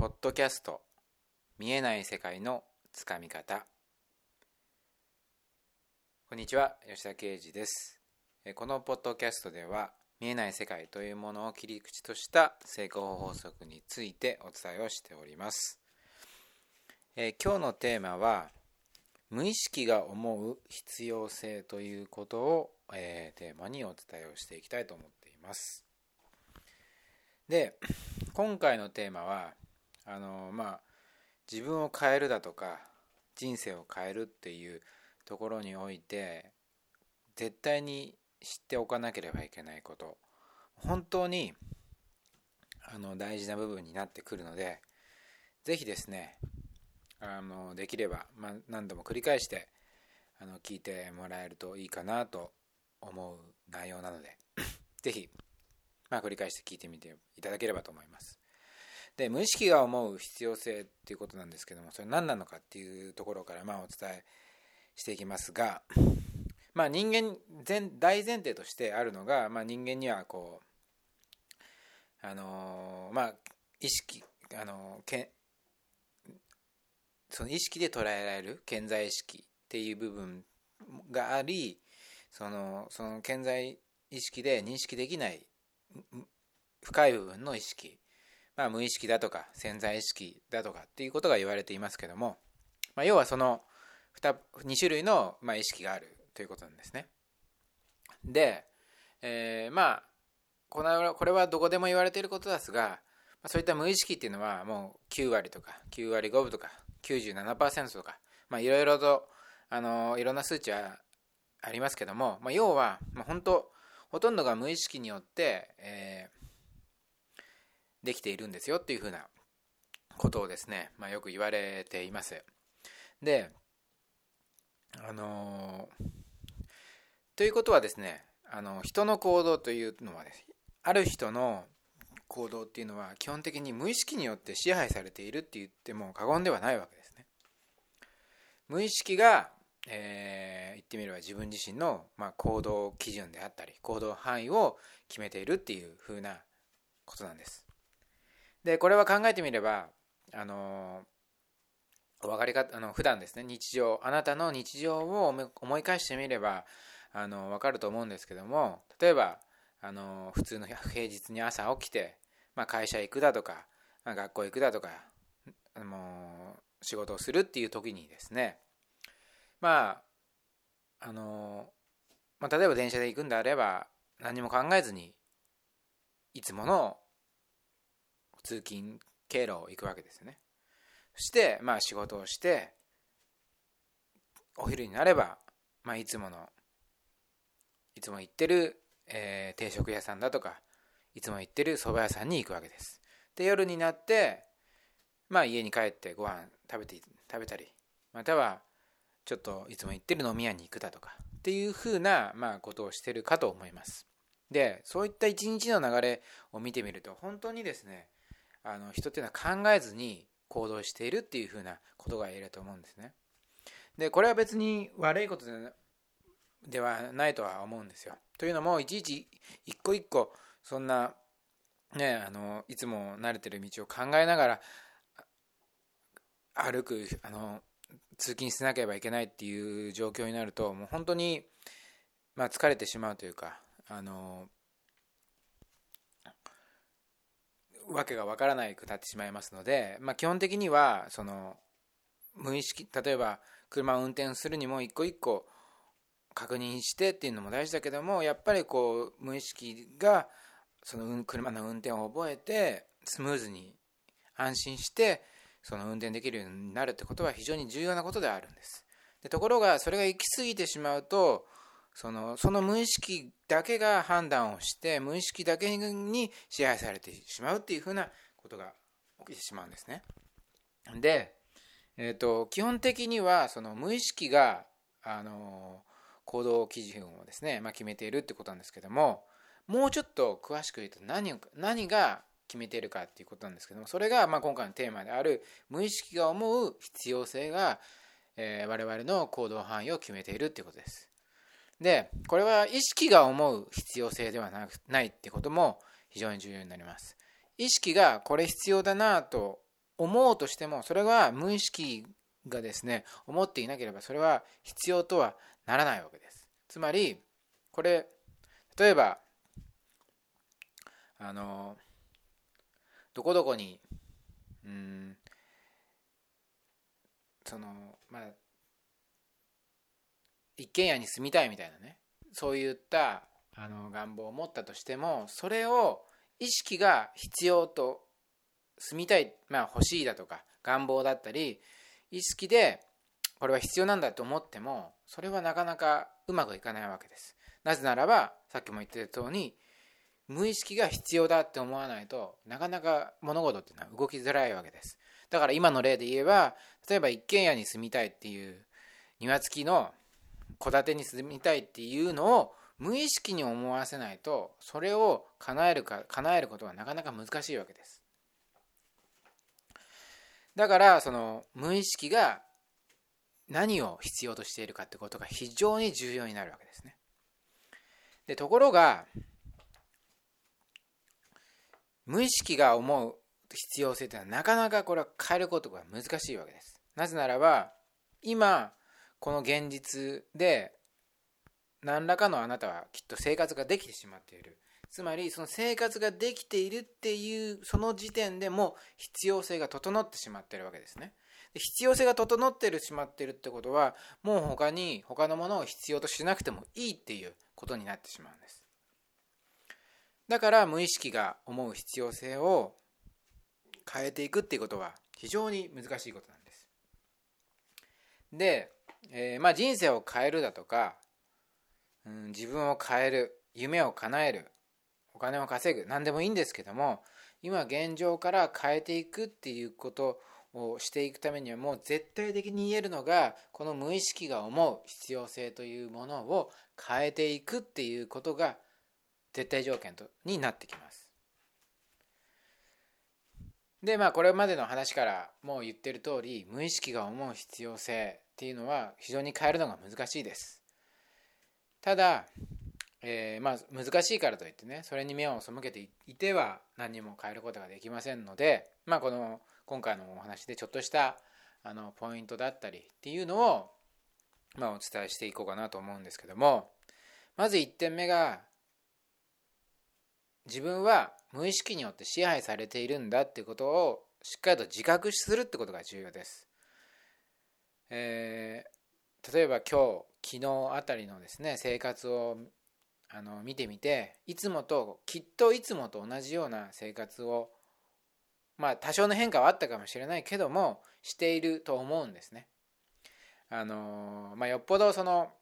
ポッドキャスト。見えない世界のつかみ方。こんにちは吉田啓二です。このポッドキャストでは見えない世界というものを切り口とした成功法則についてお伝えをしております。え今日のテーマは無意識が思う必要性ということを、えー、テーマにお伝えをしていきたいと思っています。で今回のテーマはあのまあ自分を変えるだとか人生を変えるっていうところにおいて絶対に知っておかなければいけないこと本当にあの大事な部分になってくるので是非ですねあのできれば、まあ、何度も繰り返してあの聞いてもらえるといいかなと思う内容なので是非、まあ、繰り返して聞いてみていただければと思います。で無意識が思う必要性っていうことなんですけどもそれ何なのかっていうところからまあお伝えしていきますがまあ人間全大前提としてあるのが、まあ、人間にはこうあのまあ意識あのけその意識で捉えられる健在意識っていう部分がありそのその健在意識で認識できない深い部分の意識まあ、無意識だとか潜在意識だとかっていうことが言われていますけども、まあ、要はその 2, 2種類の、まあ、意識があるということなんですね。で、えー、まあこのこれはどこでも言われていることですが、まあ、そういった無意識っていうのはもう9割とか9割5分とか97%とか、いろいろとあのいろんな数値はありますけども、まあ、要は、まあ、本当ほとんどが無意識によって、えーできているんですよっていうふうなことをですね、まあ、よく言われています。で、あのー、ということはですね、あの人の行動というのはです、ある人の行動っていうのは基本的に無意識によって支配されているって言っても過言ではないわけですね。無意識が、えー、言ってみれば自分自身の、まあ、行動基準であったり行動範囲を決めているっていうふうなことなんです。でこれは考えてみればあのお分かりかあの普段ですね日常あなたの日常を思い返してみればあの分かると思うんですけども例えばあの普通の平日に朝起きて、まあ、会社行くだとか、まあ、学校行くだとかあの仕事をするっていう時にですねまああの、まあ、例えば電車で行くんであれば何も考えずにいつもの通勤経路を行くわけですよね。そしてまあ仕事をしてお昼になれば、まあ、いつものいつも行ってる、えー、定食屋さんだとかいつも行ってる蕎麦屋さんに行くわけです。で夜になってまあ家に帰ってご飯食べて食べたりまたはちょっといつも行ってる飲み屋に行くだとかっていうふうな、まあ、ことをしてるかと思います。でそういった一日の流れを見てみると本当にですねあの人っていうのは考えずに行動しているっていうふうなことが言えると思うんですね。でこれは別に悪いことではないとは思うんですよ。というのもいちいち一個一個そんなねあのいつも慣れてる道を考えながら歩くあの通勤しなければいけないっていう状況になるともう本当に、まあ、疲れてしまうというかあのわけがわからないくなってしまいますので、まあ、基本的にはその無意識例えば車を運転するにも一個一個確認してっていうのも大事だけどもやっぱりこう無意識がその車の運転を覚えてスムーズに安心してその運転できるようになるってことは非常に重要なことであるんです。でところがそれが行き過ぎてしまうとそのその無意識だけが判断をして無意識だけに支配されてしまうっていうふうなことが起きてしまうんですね。で、えーと、基本的にはその無意識があの行動基準をですね、まあ、決めているってことなんですけどももうちょっと詳しく言うと何何が決めているかっていうことなんですけどもそれがまあ今回のテーマである無意識が思う必要性が、えー、我々の行動範囲を決めているっていうことです。で、これは意識が思う必要性ではなくないってことも非常に重要になります。意識がこれ必要だなと思うとしてもそれは無意識がですね思っていなければそれは必要とはならないわけですつまりこれ例えばあのどこどこにうんそのまあ一軒家に住みたいみたいなね。そういったあの願望を持ったとしてもそれを意識が必要と住みたい、まあ、欲しいだとか願望だったり意識でこれは必要なんだと思ってもそれはなかなかうまくいかないわけです。なぜならばさっきも言ってた通り無意識が必要だって思わないとなかなか物事っていうのは動きづらいわけです。だから今の例で言えば例えば一軒家に住みたいっていう庭付きの戸建てに住みたいっていうのを無意識に思わせないとそれを叶えるか叶えることはなかなか難しいわけですだからその無意識が何を必要としているかってことが非常に重要になるわけですねでところが無意識が思う必要性というのはなかなかこれは変えることが難しいわけです。なぜならば今この現実で何らかのあなたはきっと生活ができてしまっている。つまりその生活ができているっていうその時点でも必要性が整ってしまっているわけですね。必要性が整ってるしまってるってことはもう他に他のものを必要としなくてもいいっていうことになってしまうんです。だから無意識が思う必要性を変えていくっていうことは非常に難しいことなんです。で、えー、まあ人生を変えるだとか、うん、自分を変える夢を叶えるお金を稼ぐ何でもいいんですけども今現状から変えていくっていうことをしていくためにはもう絶対的に言えるのがこの無意識が思う必要性というものを変えていくっていうことが絶対条件とになってきます。でまあこれまでの話からもう言ってる通り無意識が思う必要性っていうのは非常に変えるのが難しいです。ただ、えー、まあ難しいからといってねそれに目を背けていては何にも変えることができませんのでまあこの今回のお話でちょっとしたあのポイントだったりっていうのをまあお伝えしていこうかなと思うんですけどもまず1点目が自分は無意識によって支配されているんだっていうことをしっかりと自覚するってことが重要です。えー、例えば今日昨日あたりのですね生活をあの見てみていつもときっといつもと同じような生活をまあ多少の変化はあったかもしれないけどもしていると思うんですね。あのまあ、よっぽどその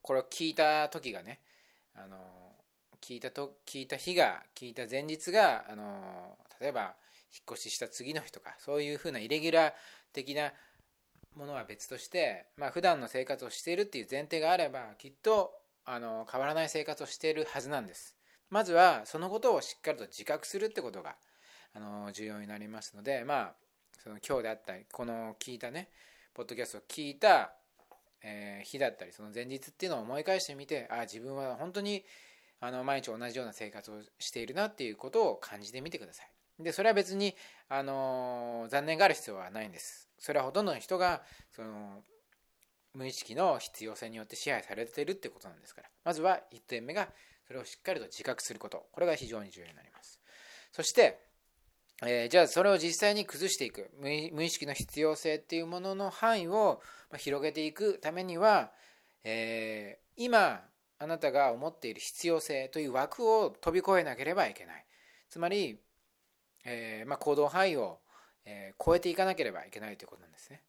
これを聞いた時がねあの聞いたと聞いた日が聞いた前日があの例えば引っ越しした次の日とかそういうふうなイレギュラー的なものは別として、まあ普段の生活をしているっていう前提があればきっとあの変わらない生活をしているはずなんですまずはそのことをしっかりと自覚するってことがあの重要になりますのでまあその今日であったりこの聞いたねポッドキャストを聞いた、えー、日だったりその前日っていうのを思い返してみてあ自分は本当にあの毎日同じような生活をしているなっていうことを感じてみてください。でそれは別に、あの残念がある必要はないんです。それはほとんどの人がその無意識の必要性によって支配されているってことなんですから。まずは1点目がそれをしっかりと自覚すること。これが非常に重要になります。そして、えー、じゃあそれを実際に崩していく。無意識の必要性っていうものの範囲を広げていくためには、えー、今あなたが思っている必要性という枠を飛び越えなければいけない。つまり、えー、まあ、行動範囲を、えー、超えていかなければいけないということなんですね。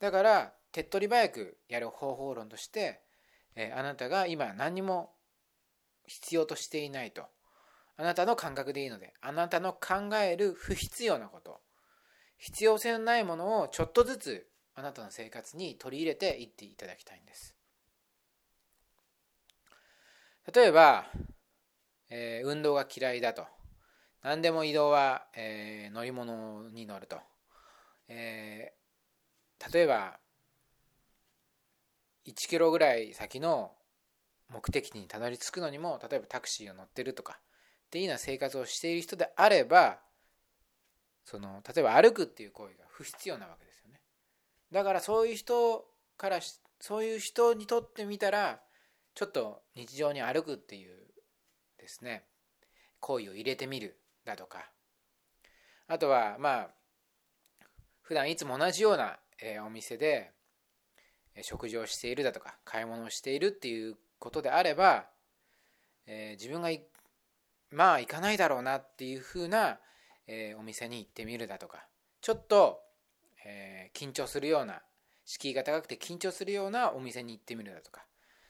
だから手っ取り早くやる方法論として、えー、あなたが今何も必要としていないと。あなたの感覚でいいのであなたの考える不必要なこと。必要性のないものをちょっとずつあなたの生活に取り入れていっていただきたいんです。例えば、えー、運動が嫌いだと。何でも移動は、えー、乗り物に乗ると。えー、例えば、1キロぐらい先の目的地にたどり着くのにも、例えばタクシーを乗ってるとか、っていうような生活をしている人であれば、その例えば歩くっていう行為が不必要なわけですよねだからそういう人からそういう人にとってみたらちょっと日常に歩くっていうですね行為を入れてみるだとか。あとはまあ普段いつも同じような、お店で食事をしているだとか買い物をしているっていうことであれば、え自分がまあ行かないだろうなっていうふうな、えお店に行ってみるだとか。ちょっと、え緊張するような敷居が高くて緊張するようなお店に行ってみるだとか。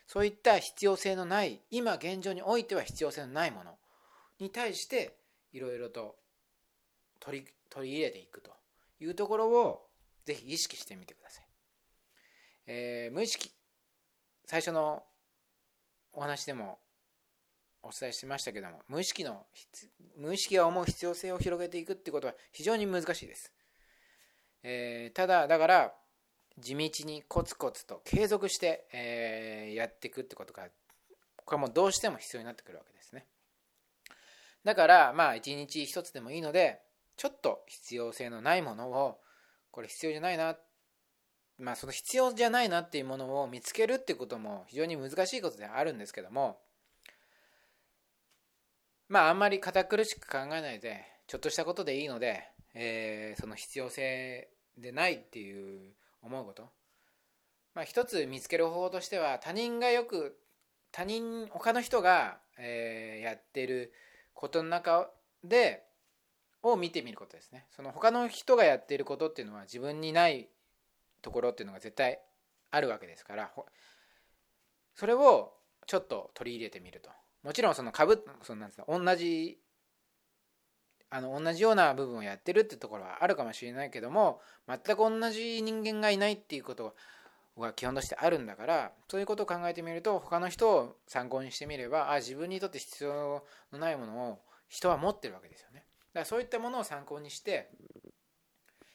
そういった必要性のない今現状においては必要性のないものに対していろいろと取り取り入れていくというところをぜひ意識してみてください。えー、無意識。最初のお話でもお伝えしましたけども無意識の無意識が思う必要性を広げていくってことは非常に難しいです、えー、ただだから地道にコツコツと継続して、えー、やっていくってことがこれもどうしても必要になってくるわけですね。だからまあ一日一つでもいいのでちょっと必要性のないものをこれ必要じゃないなまあその必要じゃないなっていうものを見つけるってことも非常に難しいことであるんですけどもまああんまり堅苦しく考えないでちょっとしたことでいいので、えー、その必要性でないっていう思うこと。まあ一つ見つける方法としては他人がよく他人他の人が、えー、やってることの中でを見てみることですね。その他の人がやっていることっていうのは自分にないところっていうのが絶対あるわけですからそれをちょっと取り入れてみると。もちろんその株そのなんですか同じあの同じような部分をやってるってところはあるかもしれないけども全く同じ人間がいないっていうことが基本としてあるんだからそういうことを考えてみると他の人を参考にしてみればあ自分にとって必要のないものを人は持ってるわけですよね。だからそういったものを参考にして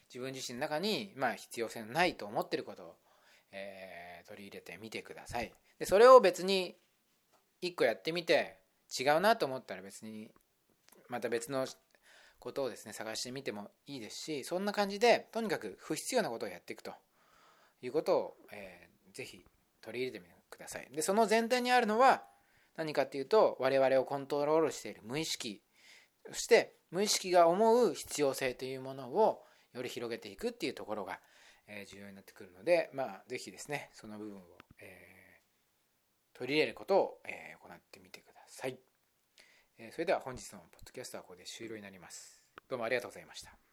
自分自身の中に、まあ、必要性のないと思ってることを、えー、取り入れてみてください。でそれを別に1個やってみて違うなと思ったら別にまた別のことをですね探してみてもいいですしそんな感じでとにかく不必要なことをやっていくと。いうことを、えー、ぜひ取り入れてみてくださいでその前提にあるのは何かっていうと我々をコントロールしている無意識そして無意識が思う必要性というものをより広げていくっていうところが、え重要になってくるのでまあ是非ですねその部分を、えー、取り入れることを、えー、行ってみてください。それでは本日のポッドキャストはここで終了になります。どうもありがとうございました。